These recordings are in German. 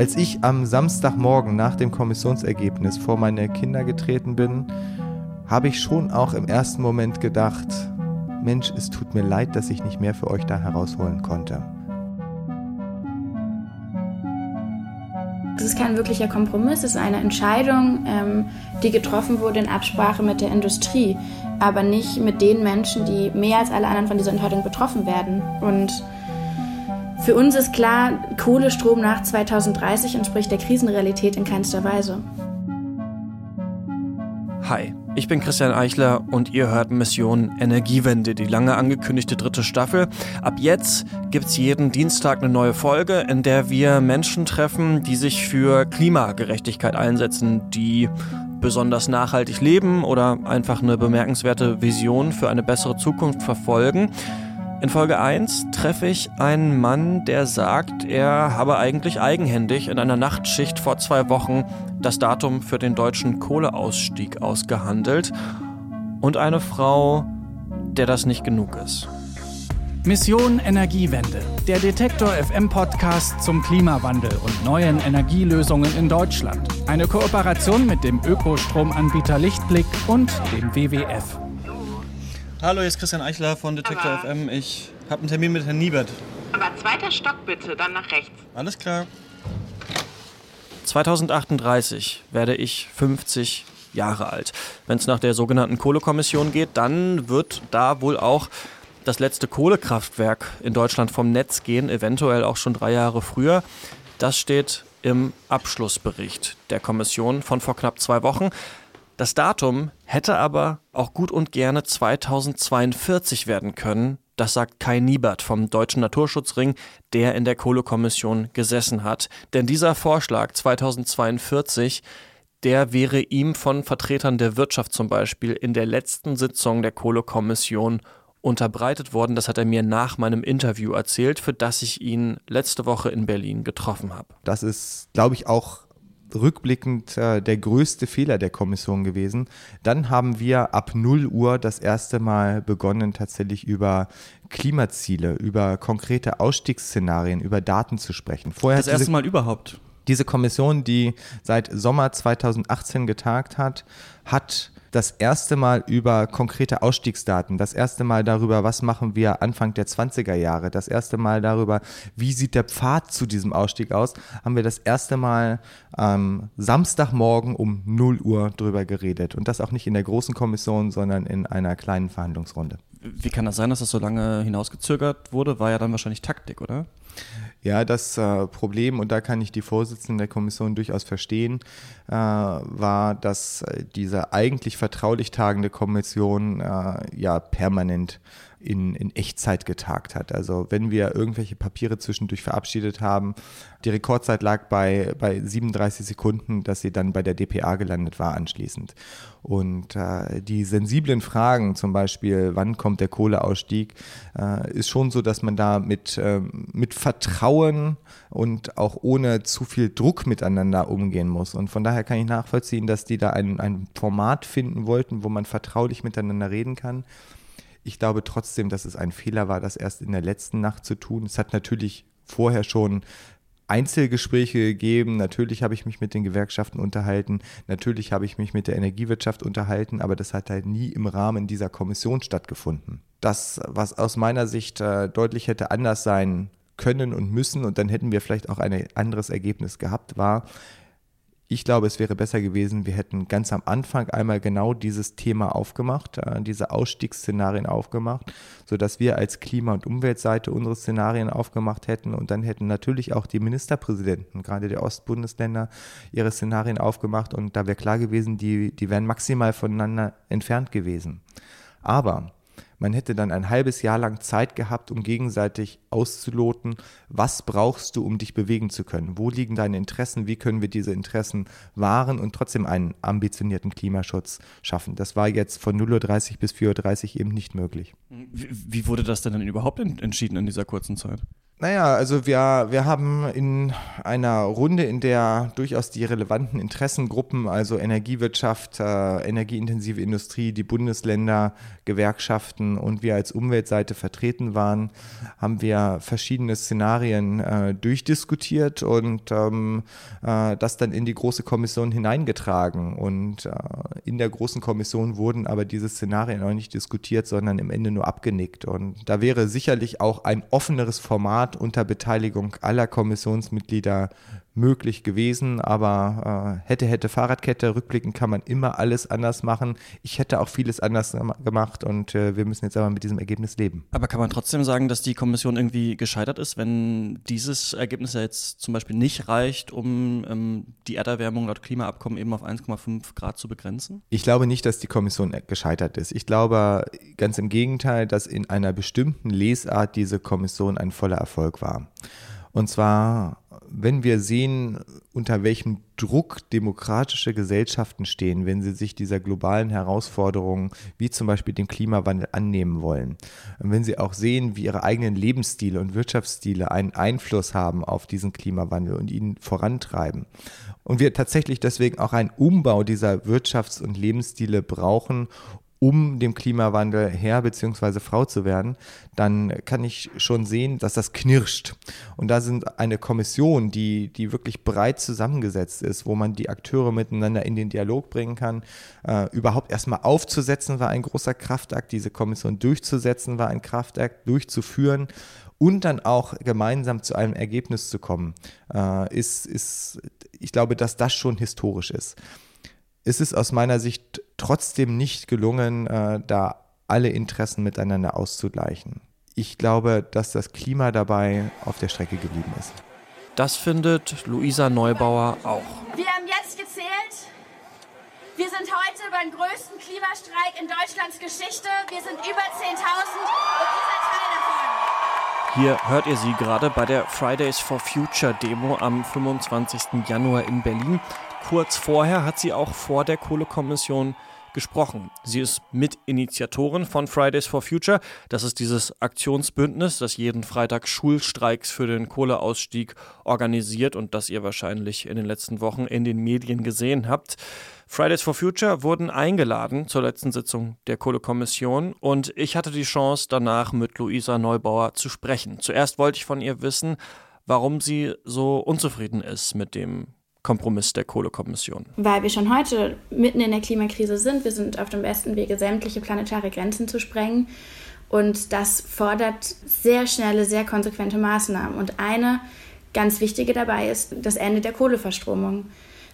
Als ich am Samstagmorgen nach dem Kommissionsergebnis vor meine Kinder getreten bin, habe ich schon auch im ersten Moment gedacht, Mensch, es tut mir leid, dass ich nicht mehr für euch da herausholen konnte. Das ist kein wirklicher Kompromiss, es ist eine Entscheidung, ähm, die getroffen wurde in Absprache mit der Industrie, aber nicht mit den Menschen, die mehr als alle anderen von dieser Entscheidung betroffen werden. Und für uns ist klar, Kohlestrom nach 2030 entspricht der Krisenrealität in keinster Weise. Hi, ich bin Christian Eichler und ihr hört Mission Energiewende, die lange angekündigte dritte Staffel. Ab jetzt gibt's jeden Dienstag eine neue Folge, in der wir Menschen treffen, die sich für Klimagerechtigkeit einsetzen, die besonders nachhaltig leben oder einfach eine bemerkenswerte Vision für eine bessere Zukunft verfolgen. In Folge 1 treffe ich einen Mann, der sagt, er habe eigentlich eigenhändig in einer Nachtschicht vor zwei Wochen das Datum für den deutschen Kohleausstieg ausgehandelt. Und eine Frau, der das nicht genug ist. Mission Energiewende, der Detektor FM Podcast zum Klimawandel und neuen Energielösungen in Deutschland. Eine Kooperation mit dem Ökostromanbieter Lichtblick und dem WWF. Hallo, hier ist Christian Eichler von Detektor Aber FM. Ich habe einen Termin mit Herrn Niebert. Aber zweiter Stock bitte, dann nach rechts. Alles klar. 2038 werde ich 50 Jahre alt. Wenn es nach der sogenannten Kohlekommission geht, dann wird da wohl auch das letzte Kohlekraftwerk in Deutschland vom Netz gehen, eventuell auch schon drei Jahre früher. Das steht im Abschlussbericht der Kommission von vor knapp zwei Wochen. Das Datum hätte aber auch gut und gerne 2042 werden können. Das sagt Kai Niebert vom Deutschen Naturschutzring, der in der Kohlekommission gesessen hat. Denn dieser Vorschlag 2042 der wäre ihm von Vertretern der Wirtschaft zum Beispiel in der letzten Sitzung der Kohlekommission unterbreitet worden. Das hat er mir nach meinem Interview erzählt, für das ich ihn letzte Woche in Berlin getroffen habe. Das ist, glaube ich, auch rückblickend äh, der größte Fehler der Kommission gewesen. Dann haben wir ab 0 Uhr das erste Mal begonnen, tatsächlich über Klimaziele, über konkrete Ausstiegsszenarien, über Daten zu sprechen. Vorher das erste Mal überhaupt. Diese Kommission, die seit Sommer 2018 getagt hat, hat das erste Mal über konkrete Ausstiegsdaten, das erste Mal darüber, was machen wir Anfang der 20er Jahre, das erste Mal darüber, wie sieht der Pfad zu diesem Ausstieg aus, haben wir das erste Mal am Samstagmorgen um 0 Uhr drüber geredet. Und das auch nicht in der großen Kommission, sondern in einer kleinen Verhandlungsrunde. Wie kann das sein, dass das so lange hinausgezögert wurde? War ja dann wahrscheinlich Taktik, oder? Ja, das äh, Problem, und da kann ich die Vorsitzenden der Kommission durchaus verstehen, äh, war, dass äh, diese eigentlich vertraulich tagende Kommission äh, ja permanent in, in Echtzeit getagt hat. Also wenn wir irgendwelche Papiere zwischendurch verabschiedet haben, die Rekordzeit lag bei, bei 37 Sekunden, dass sie dann bei der DPA gelandet war anschließend. Und äh, die sensiblen Fragen, zum Beispiel, wann kommt der Kohleausstieg, äh, ist schon so, dass man da mit, äh, mit Vertrauen und auch ohne zu viel Druck miteinander umgehen muss. Und von daher kann ich nachvollziehen, dass die da ein, ein Format finden wollten, wo man vertraulich miteinander reden kann. Ich glaube trotzdem, dass es ein Fehler war, das erst in der letzten Nacht zu tun. Es hat natürlich vorher schon Einzelgespräche gegeben. Natürlich habe ich mich mit den Gewerkschaften unterhalten. Natürlich habe ich mich mit der Energiewirtschaft unterhalten, aber das hat halt nie im Rahmen dieser Kommission stattgefunden. Das, was aus meiner Sicht äh, deutlich hätte anders sein können und müssen, und dann hätten wir vielleicht auch ein anderes Ergebnis gehabt, war, ich glaube, es wäre besser gewesen, wir hätten ganz am Anfang einmal genau dieses Thema aufgemacht, äh, diese Ausstiegsszenarien aufgemacht, sodass wir als Klima- und Umweltseite unsere Szenarien aufgemacht hätten und dann hätten natürlich auch die Ministerpräsidenten, gerade der Ostbundesländer, ihre Szenarien aufgemacht und da wäre klar gewesen, die, die wären maximal voneinander entfernt gewesen. Aber man hätte dann ein halbes Jahr lang Zeit gehabt, um gegenseitig auszuloten, was brauchst du, um dich bewegen zu können? Wo liegen deine Interessen? Wie können wir diese Interessen wahren und trotzdem einen ambitionierten Klimaschutz schaffen? Das war jetzt von 0.30 Uhr bis 4.30 Uhr eben nicht möglich. Wie, wurde das denn überhaupt entschieden in dieser kurzen Zeit? Naja, also wir, wir haben in einer Runde, in der durchaus die relevanten Interessengruppen, also Energiewirtschaft, äh, energieintensive Industrie, die Bundesländer, Gewerkschaften und wir als Umweltseite vertreten waren, haben wir verschiedene Szenarien äh, durchdiskutiert und ähm, äh, das dann in die große Kommission hineingetragen. Und äh, in der großen Kommission wurden aber diese Szenarien auch nicht diskutiert, sondern im Ende nur abgenickt. Und da wäre sicherlich auch ein offeneres Format Rat unter Beteiligung aller Kommissionsmitglieder möglich gewesen, aber äh, hätte, hätte Fahrradkette, rückblickend kann man immer alles anders machen. Ich hätte auch vieles anders gemacht und äh, wir müssen jetzt aber mit diesem Ergebnis leben. Aber kann man trotzdem sagen, dass die Kommission irgendwie gescheitert ist, wenn dieses Ergebnis ja jetzt zum Beispiel nicht reicht, um ähm, die Erderwärmung laut Klimaabkommen eben auf 1,5 Grad zu begrenzen? Ich glaube nicht, dass die Kommission gescheitert ist. Ich glaube ganz im Gegenteil, dass in einer bestimmten Lesart diese Kommission ein voller Erfolg war. Und zwar wenn wir sehen, unter welchem Druck demokratische Gesellschaften stehen, wenn sie sich dieser globalen Herausforderungen wie zum Beispiel dem Klimawandel annehmen wollen, und wenn sie auch sehen, wie ihre eigenen Lebensstile und Wirtschaftsstile einen Einfluss haben auf diesen Klimawandel und ihn vorantreiben, und wir tatsächlich deswegen auch einen Umbau dieser Wirtschafts- und Lebensstile brauchen, um dem Klimawandel Herr bzw. Frau zu werden, dann kann ich schon sehen, dass das knirscht. Und da sind eine Kommission, die, die wirklich breit zusammengesetzt ist, wo man die Akteure miteinander in den Dialog bringen kann. Äh, überhaupt erstmal aufzusetzen war ein großer Kraftakt, diese Kommission durchzusetzen war ein Kraftakt, durchzuführen und dann auch gemeinsam zu einem Ergebnis zu kommen, äh, ist, ist, ich glaube, dass das schon historisch ist ist es aus meiner Sicht trotzdem nicht gelungen, äh, da alle Interessen miteinander auszugleichen. Ich glaube, dass das Klima dabei auf der Strecke geblieben ist. Das findet Luisa Neubauer auch. Wir haben jetzt gezählt. Wir sind heute beim größten Klimastreik in Deutschlands Geschichte. Wir sind über 10.000 und ihr seid Teil davon. Hier hört ihr sie gerade bei der Fridays for Future Demo am 25. Januar in Berlin. Kurz vorher hat sie auch vor der Kohlekommission gesprochen. Sie ist Mitinitiatorin von Fridays for Future. Das ist dieses Aktionsbündnis, das jeden Freitag Schulstreiks für den Kohleausstieg organisiert und das ihr wahrscheinlich in den letzten Wochen in den Medien gesehen habt. Fridays for Future wurden eingeladen zur letzten Sitzung der Kohlekommission und ich hatte die Chance, danach mit Luisa Neubauer zu sprechen. Zuerst wollte ich von ihr wissen, warum sie so unzufrieden ist mit dem Kompromiss der Kohlekommission? Weil wir schon heute mitten in der Klimakrise sind. Wir sind auf dem besten Wege, sämtliche planetare Grenzen zu sprengen. Und das fordert sehr schnelle, sehr konsequente Maßnahmen. Und eine ganz wichtige dabei ist das Ende der Kohleverstromung.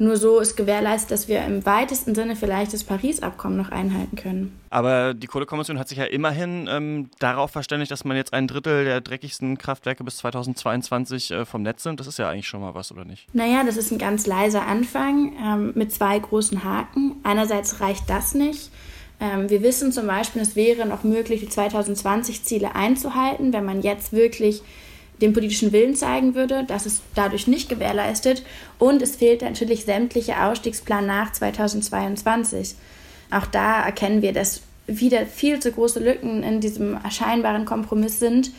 Nur so ist gewährleistet, dass wir im weitesten Sinne vielleicht das Paris-Abkommen noch einhalten können. Aber die Kohlekommission hat sich ja immerhin ähm, darauf verständigt, dass man jetzt ein Drittel der dreckigsten Kraftwerke bis 2022 äh, vom Netz sind. Das ist ja eigentlich schon mal was, oder nicht? Naja, das ist ein ganz leiser Anfang ähm, mit zwei großen Haken. Einerseits reicht das nicht. Ähm, wir wissen zum Beispiel, es wäre noch möglich, die 2020-Ziele einzuhalten, wenn man jetzt wirklich den politischen Willen zeigen würde. Das ist dadurch nicht gewährleistet. Und es fehlt natürlich sämtlicher Ausstiegsplan nach 2022. Auch da erkennen wir, dass wieder viel zu große Lücken in diesem erscheinbaren Kompromiss sind,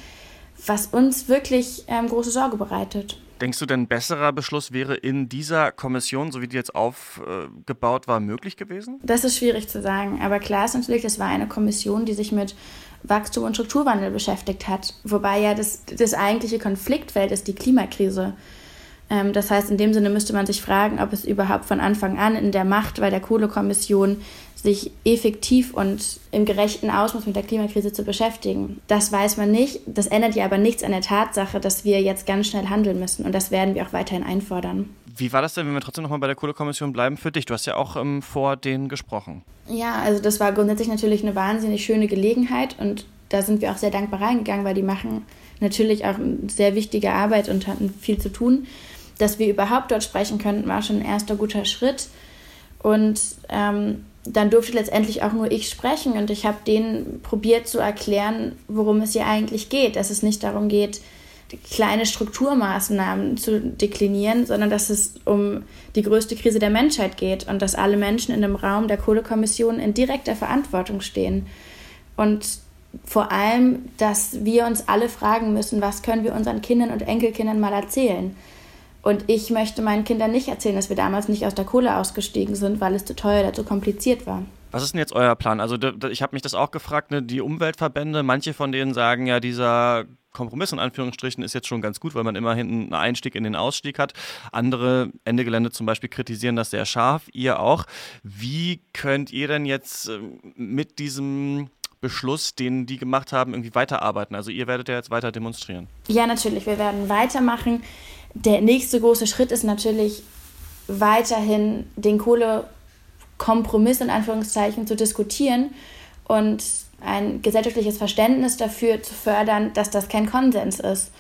was uns wirklich ähm, große Sorge bereitet. Denkst du denn, besserer Beschluss wäre in dieser Kommission, so wie die jetzt aufgebaut war, möglich gewesen? Das ist schwierig zu sagen. Aber klar ist natürlich, das war eine Kommission, die sich mit Wachstum und Strukturwandel beschäftigt hat. Wobei ja das, das eigentliche Konfliktfeld ist die Klimakrise. Ähm, das heißt, in dem Sinne müsste man sich fragen, ob es überhaupt von Anfang an in der Macht bei der Kohlekommission sich effektiv und im gerechten Ausmaß mit der Klimakrise zu beschäftigen. Das weiß man nicht. Das ändert ja aber nichts an der Tatsache, dass wir jetzt ganz schnell handeln müssen. Und das werden wir auch weiterhin einfordern. Wie war das denn, wenn wir trotzdem nochmal bei der Kohlekommission bleiben, für dich? Du hast ja auch ähm, vor denen gesprochen. Ja, also das war grundsätzlich natürlich eine wahnsinnig schöne Gelegenheit und da sind wir auch sehr dankbar reingegangen, weil die machen natürlich auch eine sehr wichtige Arbeit und hatten viel zu tun. Dass wir überhaupt dort sprechen könnten, war schon ein erster guter Schritt. Und ähm, dann durfte letztendlich auch nur ich sprechen und ich habe denen probiert zu erklären, worum es hier eigentlich geht. Dass es nicht darum geht, kleine Strukturmaßnahmen zu deklinieren, sondern dass es um die größte Krise der Menschheit geht und dass alle Menschen in dem Raum der Kohlekommission in direkter Verantwortung stehen. Und vor allem, dass wir uns alle fragen müssen, was können wir unseren Kindern und Enkelkindern mal erzählen. Und ich möchte meinen Kindern nicht erzählen, dass wir damals nicht aus der Kohle ausgestiegen sind, weil es zu teuer oder zu kompliziert war. Was ist denn jetzt euer Plan? Also ich habe mich das auch gefragt, ne? die Umweltverbände, manche von denen sagen ja, dieser Kompromiss in Anführungsstrichen ist jetzt schon ganz gut, weil man immerhin einen Einstieg in den Ausstieg hat. Andere Ende Gelände zum Beispiel kritisieren das sehr scharf, ihr auch. Wie könnt ihr denn jetzt ähm, mit diesem Beschluss, den die gemacht haben, irgendwie weiterarbeiten? Also ihr werdet ja jetzt weiter demonstrieren. Ja, natürlich, wir werden weitermachen. Der nächste große Schritt ist natürlich weiterhin den Kohlekompromiss in Anführungszeichen zu diskutieren und ein gesellschaftliches Verständnis dafür zu fördern, dass das kein Konsens ist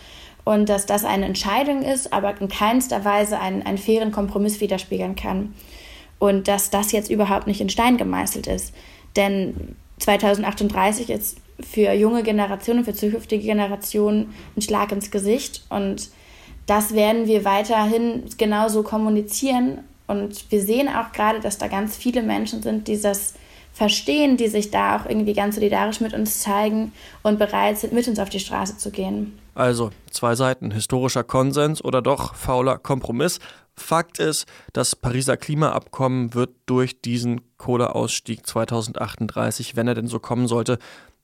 und dass das eine Entscheidung ist, aber in keinster Weise einen, einen fairen Kompromiss widerspiegeln kann. Und dass das jetzt überhaupt nicht in Stein gemeißelt ist. Denn 2038 ist für junge Generationen, für zukünftige Generationen ein Schlag ins Gesicht. Und das werden wir weiterhin genauso kommunizieren. Und wir sehen auch gerade, dass da ganz viele Menschen sind, die das verstehen, die sich da auch irgendwie ganz solidarisch mit uns zeigen und bereit sind, mit uns auf die Straße zu gehen. Also zwei Seiten, historischer Konsens oder doch fauler Kompromiss. Fakt ist, das Pariser Klimaabkommen wird durch diesen Kohleausstieg 2038, wenn er denn so kommen sollte,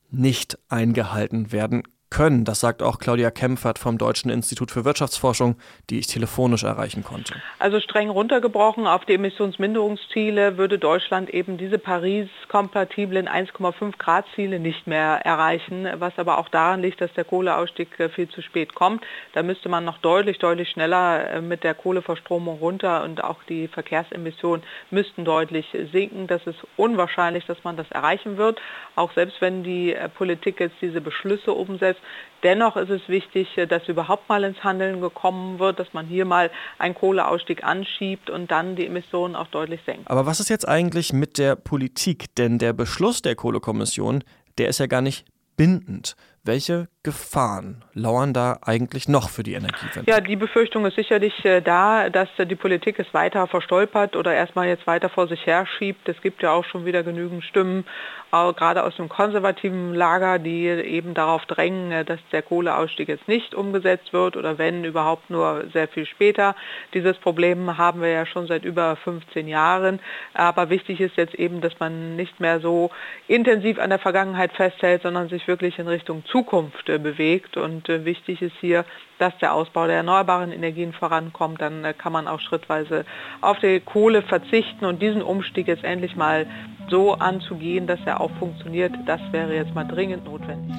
nicht eingehalten werden können. Das sagt auch Claudia Kempfert vom Deutschen Institut für Wirtschaftsforschung, die ich telefonisch erreichen konnte. Also streng runtergebrochen auf die Emissionsminderungsziele würde Deutschland eben diese Paris-kompatiblen 1,5 Grad Ziele nicht mehr erreichen, was aber auch daran liegt, dass der Kohleausstieg äh, viel zu spät kommt. Da müsste man noch deutlich, deutlich schneller äh, mit der Kohleverstromung runter und auch die Verkehrsemissionen müssten deutlich sinken. Das ist unwahrscheinlich, dass man das erreichen wird, auch selbst wenn die äh, Politik jetzt diese Beschlüsse umsetzt ist. Dennoch ist es wichtig, äh, dass überhaupt mal ins Handeln gekommen wird, dass man hier mal einen Kohleausstieg anschiebt und dann die Emissionen auch deutlich senkt. Aber was ist jetzt eigentlich mit der Politik? Denn der Beschluss der Kohlekommission, der ist ja gar nicht bindend. Welche Gefahren lauern da eigentlich noch für die Energiewende? Ja, die Befürchtung ist sicherlich äh, da, dass äh, die Politik es weiter verstolpert oder erstmal jetzt weiter vor sich her schiebt. Es gibt ja auch schon wieder genügend Stimmen, äh, gerade aus dem konservativen Lager, die eben darauf drängen, äh, dass der Kohleausstieg jetzt nicht umgesetzt wird oder wenn überhaupt nur sehr viel später. Dieses Problem haben wir ja schon seit über 15 Jahren. Aber wichtig ist jetzt eben, dass man nicht mehr so intensiv an der Vergangenheit festhält, sondern sich wirklich in Richtung Zukunft Zukunft äh, bewegt. Und äh, wichtig ist hier, dass der Ausbau der erneuerbaren Energien vorankommt. Dann äh, kann man auch schrittweise auf die Kohle verzichten und diesen Umstieg jetzt endlich mal so anzugehen, dass er auch funktioniert. Das wäre jetzt mal dringend notwendig.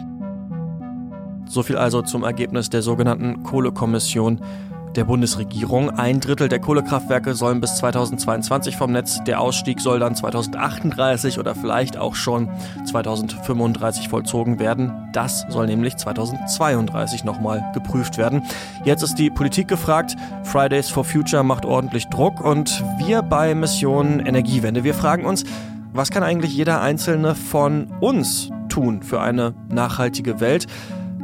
So viel also zum Ergebnis der sogenannten Kohlekommission der Bundesregierung. Ein Drittel der Kohlekraftwerke sollen bis 2022 vom Netz. Der Ausstieg soll dann 2038 oder vielleicht auch schon 2035 vollzogen werden. Das soll nämlich 2032 nochmal geprüft werden. Jetzt ist die Politik gefragt. Fridays for Future macht ordentlich Druck und wir bei Mission Energiewende, wir fragen uns, was kann eigentlich jeder Einzelne von uns tun für eine nachhaltige Welt?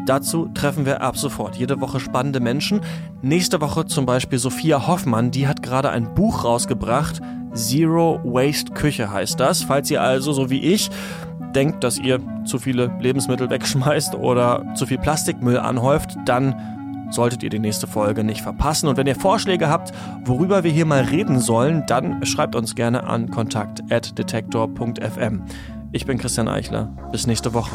Dazu treffen wir ab sofort jede Woche spannende Menschen. Nächste Woche zum Beispiel Sophia Hoffmann, die hat gerade ein Buch rausgebracht. Zero Waste Küche heißt das. Falls ihr also, so wie ich, denkt, dass ihr zu viele Lebensmittel wegschmeißt oder zu viel Plastikmüll anhäuft, dann solltet ihr die nächste Folge nicht verpassen. Und wenn ihr Vorschläge habt, worüber wir hier mal reden sollen, dann schreibt uns gerne an kontakt.detektor.fm. Ich bin Christian Eichler. Bis nächste Woche.